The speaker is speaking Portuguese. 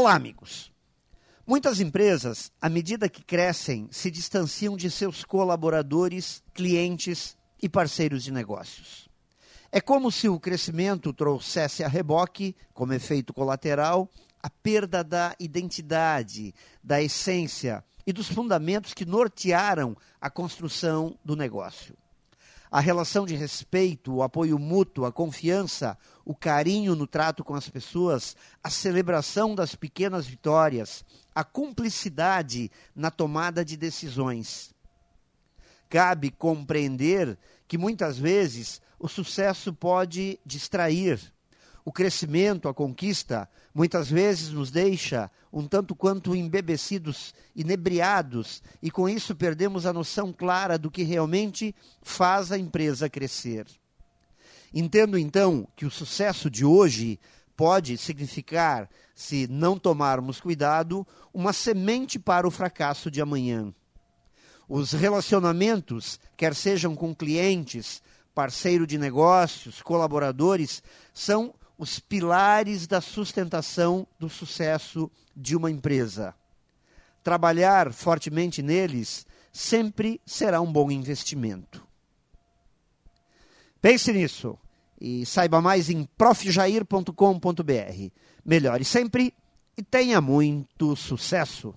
Olá, amigos. Muitas empresas, à medida que crescem, se distanciam de seus colaboradores, clientes e parceiros de negócios. É como se o crescimento trouxesse a reboque, como efeito colateral, a perda da identidade, da essência e dos fundamentos que nortearam a construção do negócio. A relação de respeito, o apoio mútuo, a confiança, o carinho no trato com as pessoas, a celebração das pequenas vitórias, a cumplicidade na tomada de decisões. Cabe compreender que muitas vezes o sucesso pode distrair. O crescimento, a conquista, muitas vezes nos deixa um tanto quanto embebecidos, inebriados, e com isso perdemos a noção clara do que realmente faz a empresa crescer. Entendo então que o sucesso de hoje pode significar, se não tomarmos cuidado, uma semente para o fracasso de amanhã. Os relacionamentos, quer sejam com clientes, parceiro de negócios, colaboradores, são os pilares da sustentação do sucesso de uma empresa. Trabalhar fortemente neles sempre será um bom investimento. Pense nisso e saiba mais em profjair.com.br. Melhore sempre e tenha muito sucesso!